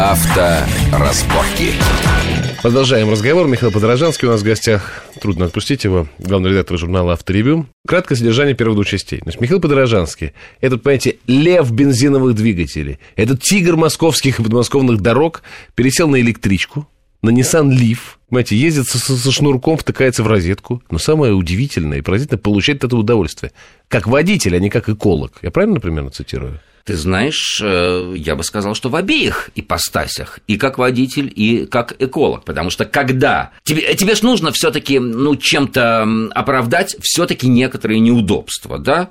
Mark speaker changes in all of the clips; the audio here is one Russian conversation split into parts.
Speaker 1: Авторазборки.
Speaker 2: Продолжаем разговор. Михаил Подорожанский у нас в гостях. Трудно отпустить его. Главный редактор журнала «Авторевью». Краткое содержание первых двух частей. Значит, Михаил Подорожанский – это, понимаете, лев бензиновых двигателей. Это тигр московских и подмосковных дорог. Пересел на электричку, на Nissan Leaf. Понимаете, ездит со, со шнурком, втыкается в розетку. Но самое удивительное и поразительное – получает этого удовольствие. Как водитель, а не как эколог. Я правильно примерно цитирую?
Speaker 3: Ты знаешь, э, я бы сказал, что в обеих ипостасях, и как водитель, и как эколог, потому что когда тебе, тебе ж нужно все-таки ну, чем-то оправдать все-таки некоторые неудобства, да,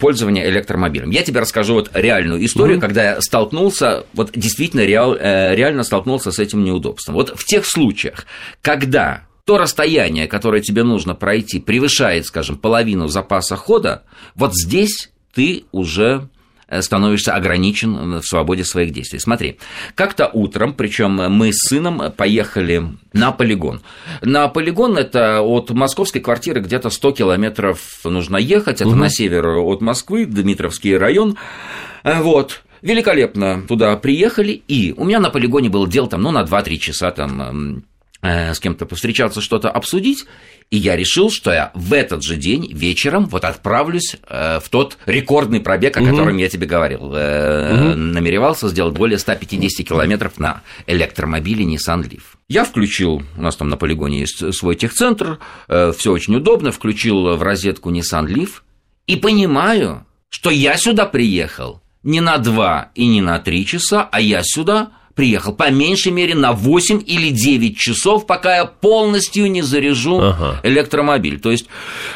Speaker 3: пользования электромобилем. Я тебе расскажу вот реальную историю, mm-hmm. когда я столкнулся, вот действительно реал, э, реально столкнулся с этим неудобством. Вот в тех случаях, когда то расстояние, которое тебе нужно пройти, превышает, скажем, половину запаса хода, вот здесь ты уже становишься ограничен в свободе своих действий. Смотри, как-то утром, причем мы с сыном поехали на полигон. На полигон это от московской квартиры где-то 100 километров нужно ехать, это угу. на север от Москвы, Дмитровский район. Э, вот, Великолепно туда приехали, и у меня на полигоне было дело там, ну, на 2-3 часа там Э, с кем-то повстречаться, что-то обсудить, и я решил, что я в этот же день вечером вот отправлюсь э, в тот рекордный пробег, о котором угу. я тебе говорил. Угу. Намеревался сделать более 150 километров на электромобиле Nissan Leaf. Я включил, у нас там на полигоне есть свой техцентр, все очень удобно, включил в розетку Nissan Leaf и понимаю, что я сюда приехал не на 2 и не на 3 часа, а я сюда приехал по меньшей мере на 8 или 9 часов, пока я полностью не заряжу ага. электромобиль. То есть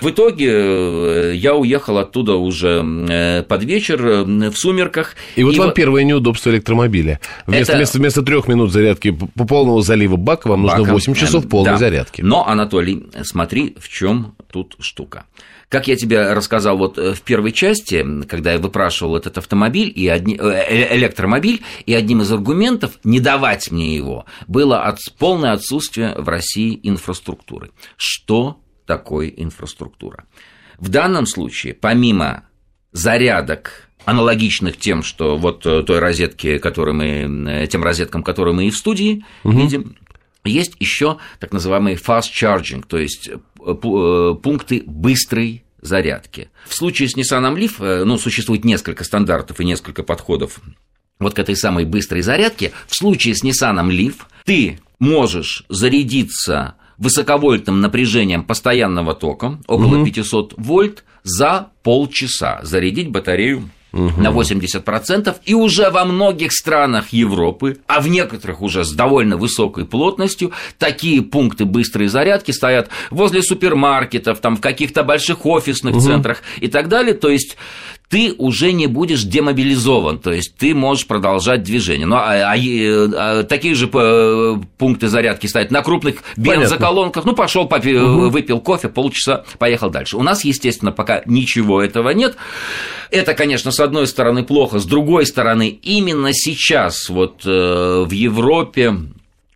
Speaker 3: в итоге э, я уехал оттуда уже э, под вечер э, в сумерках.
Speaker 2: И вот и вам в... первое неудобство электромобиля. Вместо, Это... вместо, вместо трех минут зарядки по полного залива бака вам Баком, нужно 8 часов полной да. зарядки.
Speaker 3: Но, Анатолий, смотри, в чем тут штука. Как я тебе рассказал вот э, в первой части, когда я выпрашивал этот автомобиль и одни, э, э, электромобиль, и одним из аргументов не давать мне его было от, полное отсутствие в России инфраструктуры. Что такое инфраструктура? В данном случае, помимо зарядок аналогичных тем, что вот той розетке, которую мы, тем розеткам, которые мы и в студии угу. видим, есть еще так называемый fast charging, то есть пункты быстрой зарядки. В случае с Nissan Leaf, э, ну, существует несколько стандартов и несколько подходов вот к этой самой быстрой зарядке. В случае с Nissan Leaf ты можешь зарядиться высоковольтным напряжением постоянного тока, около угу. 500 вольт, за полчаса. Зарядить батарею угу. на 80%, и уже во многих странах Европы, а в некоторых уже с довольно высокой плотностью, такие пункты быстрой зарядки стоят возле супермаркетов, там в каких-то больших офисных угу. центрах и так далее. То есть ты уже не будешь демобилизован, то есть ты можешь продолжать движение. Ну, а, а, а такие же э, пункты зарядки стоят на крупных бензоколонках. Ну, пошел, попил, угу. выпил кофе, полчаса, поехал дальше. У нас, естественно, пока ничего этого нет. Это, конечно, с одной стороны плохо, с другой стороны, именно сейчас вот э, в Европе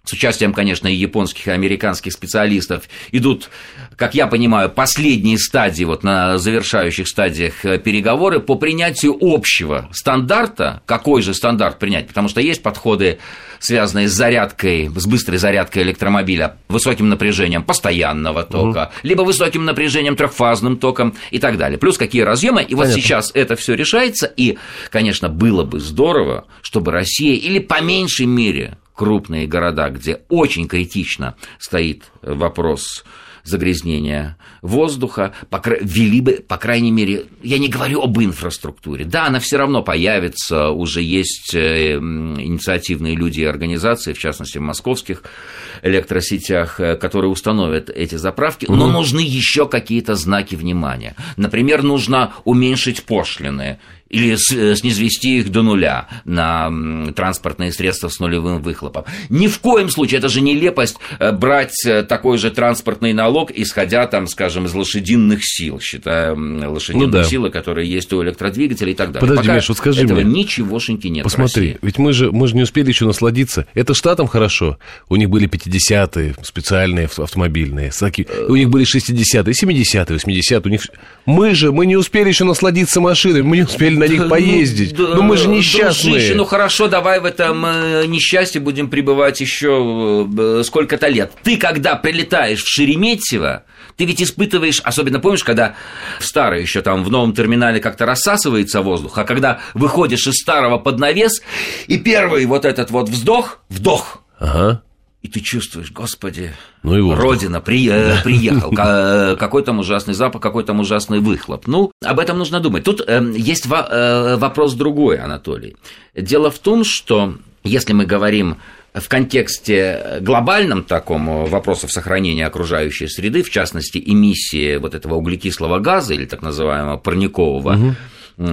Speaker 3: с участием, конечно, и японских, и американских специалистов, идут, как я понимаю, последние стадии, вот на завершающих стадиях э, переговоры по принятию общего стандарта. Какой же стандарт принять? Потому что есть подходы, связанные с зарядкой, с быстрой зарядкой электромобиля, высоким напряжением постоянного тока, угу. либо высоким напряжением трехфазным током и так далее. Плюс какие разъемы. И Понятно. вот сейчас это все решается. И, конечно, было бы здорово, чтобы Россия или по меньшей мере крупные города, где очень критично стоит вопрос загрязнения воздуха, по, ввели бы, по крайней мере, я не говорю об инфраструктуре, да, она все равно появится, уже есть э, инициативные люди и организации, в частности, в московских электросетях, э, которые установят эти заправки, но нужны еще какие-то знаки внимания. Например, нужно уменьшить пошлины или э, снизвести их до нуля на транспортные средства с нулевым выхлопом. Ни в коем случае, это же нелепость брать такой же транспортный налог, исходя, там, скажем, из лошадиных сил, считая лошадиные ну, да. силы, которые есть у электродвигателей и так далее.
Speaker 2: Подожди, Пока Миш, вот скажи
Speaker 3: этого
Speaker 2: мне.
Speaker 3: ничегошеньки нет
Speaker 2: Посмотри, ведь мы же, мы же не успели еще насладиться. Это штатам хорошо. У них были 50-е специальные автомобильные, у них были 60-е, 70-е, 80-е. У них... Мы же, мы не успели еще насладиться машиной, мы не успели на них ну, поездить. Ну, мы же несчастные.
Speaker 3: Дружище, ну хорошо, давай в этом э, несчастье будем пребывать еще э, сколько-то лет. Ты когда прилетаешь в Шереметьево, ты ведь испытываешь, особенно помнишь, когда в старой еще там в новом терминале как-то рассасывается воздух, а когда выходишь из старого под навес, и первый вот этот вот вздох, вдох.
Speaker 2: Ага.
Speaker 3: И ты чувствуешь, господи,
Speaker 2: ну и
Speaker 3: Родина, при, э, приехал, какой там ужасный запах, какой там ужасный выхлоп. Ну, об этом нужно думать. Тут э, есть во, э, вопрос другой, Анатолий. Дело в том, что если мы говорим в контексте глобальном таком вопросов сохранения окружающей среды, в частности, эмиссии вот этого углекислого газа или так называемого парникового угу.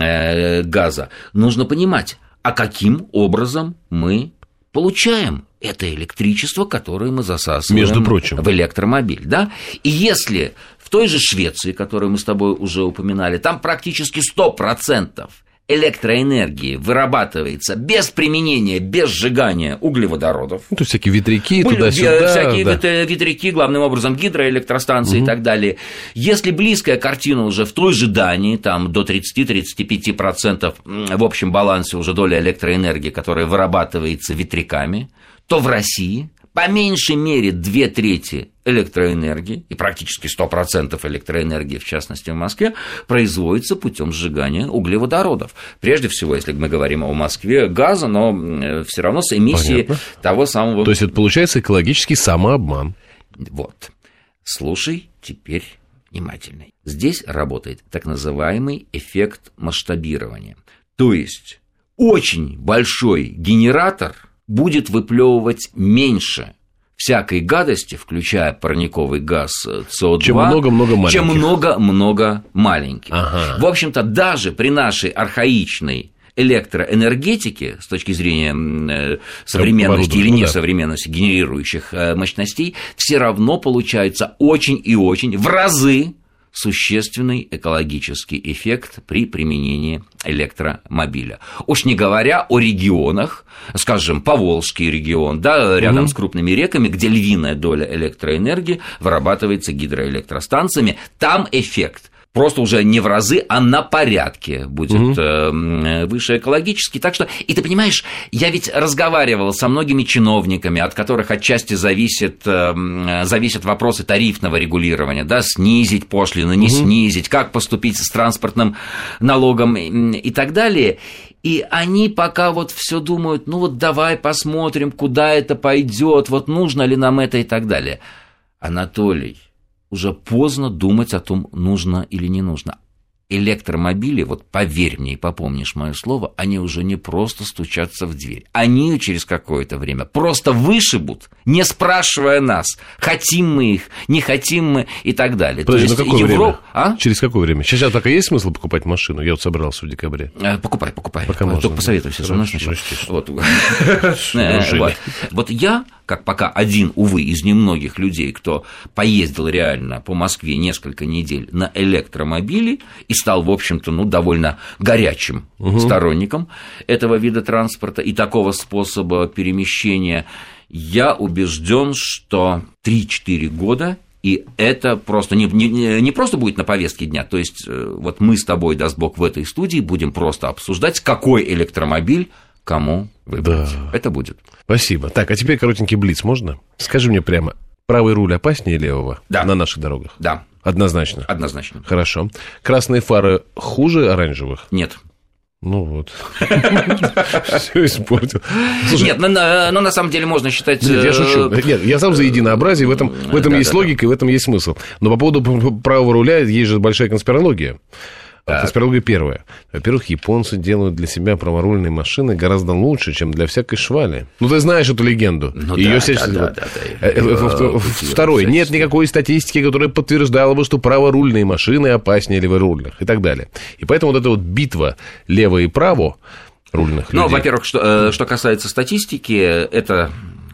Speaker 3: газа, нужно понимать, а каким образом мы получаем это электричество, которое мы засасываем
Speaker 2: Между прочим.
Speaker 3: в электромобиль. Да? И если в той же Швеции, которую мы с тобой уже упоминали, там практически 100% электроэнергии вырабатывается без применения, без сжигания углеводородов.
Speaker 2: Ну, то есть всякие ветряки туда-сюда.
Speaker 3: Всякие да. ветряки, главным образом гидроэлектростанции угу. и так далее. Если близкая картина уже в той же Дании, там до 30-35% в общем балансе уже доля электроэнергии, которая вырабатывается ветряками, то в России по меньшей мере две трети электроэнергии, и практически 100% электроэнергии, в частности в Москве, производится путем сжигания углеводородов. Прежде всего, если мы говорим о Москве, газа, но все равно с эмиссией Понятно. того самого...
Speaker 2: То есть это получается экологический самообман.
Speaker 3: Вот. Слушай теперь внимательно. Здесь работает так называемый эффект масштабирования. То есть очень большой генератор – будет выплевывать меньше всякой гадости, включая парниковый газ СО2,
Speaker 2: чем много-много маленьких.
Speaker 3: Чем много-много маленьких. Ага. В общем-то, даже при нашей архаичной электроэнергетики с точки зрения э, современности или несовременности ну генерирующих э, мощностей, все равно получается очень и очень в разы существенный экологический эффект при применении электромобиля. Уж не говоря о регионах, скажем, Поволжский регион, да, рядом угу. с крупными реками, где львиная доля электроэнергии вырабатывается гидроэлектростанциями, там эффект просто уже не в разы, а на порядке будет угу. выше экологически. Так что, и ты понимаешь, я ведь разговаривал со многими чиновниками, от которых отчасти зависят, эм, зависят вопросы тарифного регулирования, да, снизить пошлины, не угу. снизить, как поступить с транспортным налогом и так далее. И они пока вот все думают, ну вот давай посмотрим, куда это пойдет, вот нужно ли нам это и так далее. Анатолий, уже поздно думать о том, нужно или не нужно электромобили, вот поверь мне и попомнишь мое слово, они уже не просто стучатся в дверь. Они через какое-то время просто вышибут, не спрашивая нас, хотим мы их, не хотим мы и так далее.
Speaker 2: Подожди, То есть какое Европ... время? А? Через какое время? Сейчас пока есть смысл покупать машину? Я вот собрался в декабре.
Speaker 3: Э, покупай, покупай.
Speaker 2: Пока можно.
Speaker 3: Только посоветуйся со мной сначала. Вот. Э, вот я, как пока один, увы, из немногих людей, кто поездил реально по Москве несколько недель на электромобиле и стал, в общем-то, ну, довольно горячим угу. сторонником этого вида транспорта и такого способа перемещения, я убежден, что 3-4 года и это просто не, не, не просто будет на повестке дня. То есть, э, вот мы с тобой, даст Бог, в этой студии будем просто обсуждать, какой электромобиль кому выбрать. Да. Это будет.
Speaker 2: Спасибо. Так, а теперь коротенький блиц можно? Скажи мне прямо, правый руль опаснее левого
Speaker 3: да.
Speaker 2: на наших дорогах?
Speaker 3: Да.
Speaker 2: Однозначно?
Speaker 3: Однозначно.
Speaker 2: Хорошо. Красные фары хуже оранжевых?
Speaker 3: Нет.
Speaker 2: Ну вот. Все испортил.
Speaker 3: Нет, но, но на самом деле можно считать...
Speaker 2: Нет, я шучу. Э, Нет, я сам за единообразие, в этом, в этом есть логика, в этом есть смысл. Но по поводу правого руля есть же большая конспирология. Так. Конспирология первая. Во-первых, японцы делают для себя праворульные машины гораздо лучше, чем для всякой швали. Ну, ты знаешь эту легенду. Ну, Ее да, да, да, да, да. Э, э, второй. Нет никакой статистики, которая подтверждала бы, что праворульные машины опаснее леворульных и так далее. И поэтому вот эта вот битва лево и право рульных
Speaker 3: Ну, во-первых, что, э, что касается статистики, это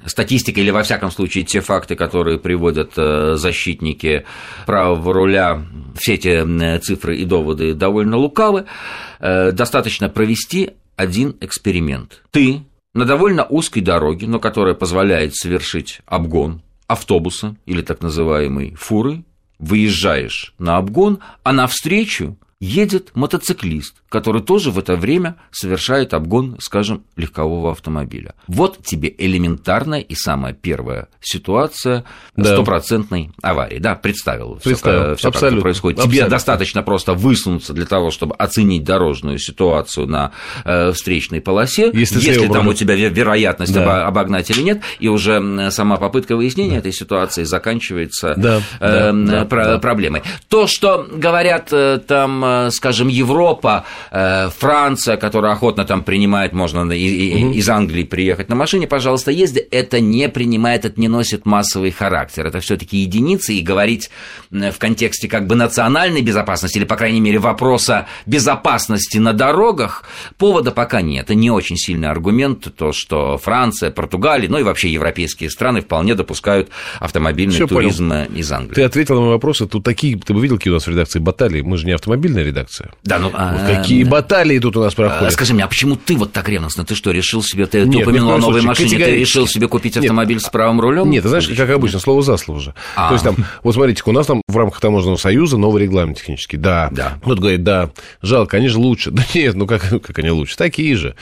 Speaker 3: статистика или, во всяком случае, те факты, которые приводят э, защитники правого руля, все эти цифры и доводы довольно лукавы, достаточно провести один эксперимент. Ты на довольно узкой дороге, но которая позволяет совершить обгон автобуса или так называемой фуры, выезжаешь на обгон, а навстречу едет мотоциклист, который тоже в это время совершает обгон, скажем, легкового автомобиля. Вот тебе элементарная и самая первая ситуация стопроцентной да. аварии. Да, представил,
Speaker 2: представил
Speaker 3: все, как это происходит. Абсолютно. Тебе достаточно просто высунуться для того, чтобы оценить дорожную ситуацию на э, встречной полосе, если, если там у тебя вероятность да. обогнать или нет, и уже сама попытка выяснения да. этой ситуации заканчивается да, э, да, про- да. проблемой. То, что говорят э, там Э, скажем, Европа, Франция, которая охотно там принимает, можно из Англии приехать на машине, пожалуйста, езди, это не принимает, это не носит массовый характер. Это все таки единицы, и говорить в контексте как бы национальной безопасности, или, по крайней мере, вопроса безопасности на дорогах, повода пока нет. Это не очень сильный аргумент, то, что Франция, Португалия, ну и вообще европейские страны вполне допускают автомобильный Всё туризм понял. из Англии.
Speaker 2: Ты ответил на мой вопрос. Тут такие, ты бы видел, какие у нас в редакции баталии. Мы же не автомобильные отдельная редакция.
Speaker 3: Да, ну...
Speaker 2: Вот а, какие баталии тут у нас проходят. А,
Speaker 3: скажи мне, а почему ты вот так ревностно? Ты что, решил себе... Ты, Нет, ты упомянул о новой машине, ты решил себе купить автомобиль Нет. с правым рулем?
Speaker 2: Нет, ты знаешь, как обычно, слово за слово же. А. То есть там, вот смотрите, у нас там в рамках таможенного союза новый регламент технический. Да. да. Вот говорит, да, жалко, они же лучше. Да нет, ну как, как они лучше? Такие же.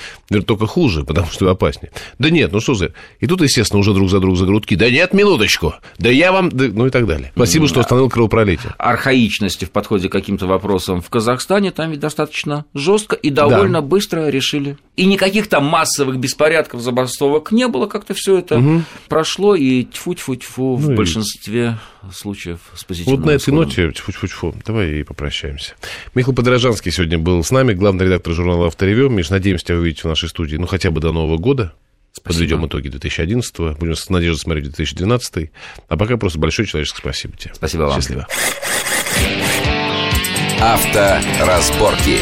Speaker 2: Только хуже, потому что опаснее. Да нет, ну что за... И тут, естественно, уже друг за друг за грудки. Да нет, минуточку. Да я вам... Да, ну и так далее. Спасибо, что остановил кровопролитие.
Speaker 3: Архаичности в подходе к каким-то вопросам в Казахстане там ведь достаточно жестко и довольно да. быстро решили. И никаких там массовых беспорядков, забастовок не было, как-то все это угу. прошло, и тьфу-тьфу-тьфу ну в и... большинстве случаев с позитивным
Speaker 2: Вот на этой ноте, тьфу-тьфу-тьфу, давай и попрощаемся. Михаил Подорожанский сегодня был с нами, главный редактор журнала «Авторевью». Миш, надеемся тебя увидеть в нашей студии, ну, хотя бы до Нового года. Спасибо. Подведем итоги 2011 будем с надеждой смотреть 2012 А пока просто большое человеческое спасибо тебе.
Speaker 3: Спасибо вам.
Speaker 2: Счастливо.
Speaker 1: Авторазборки.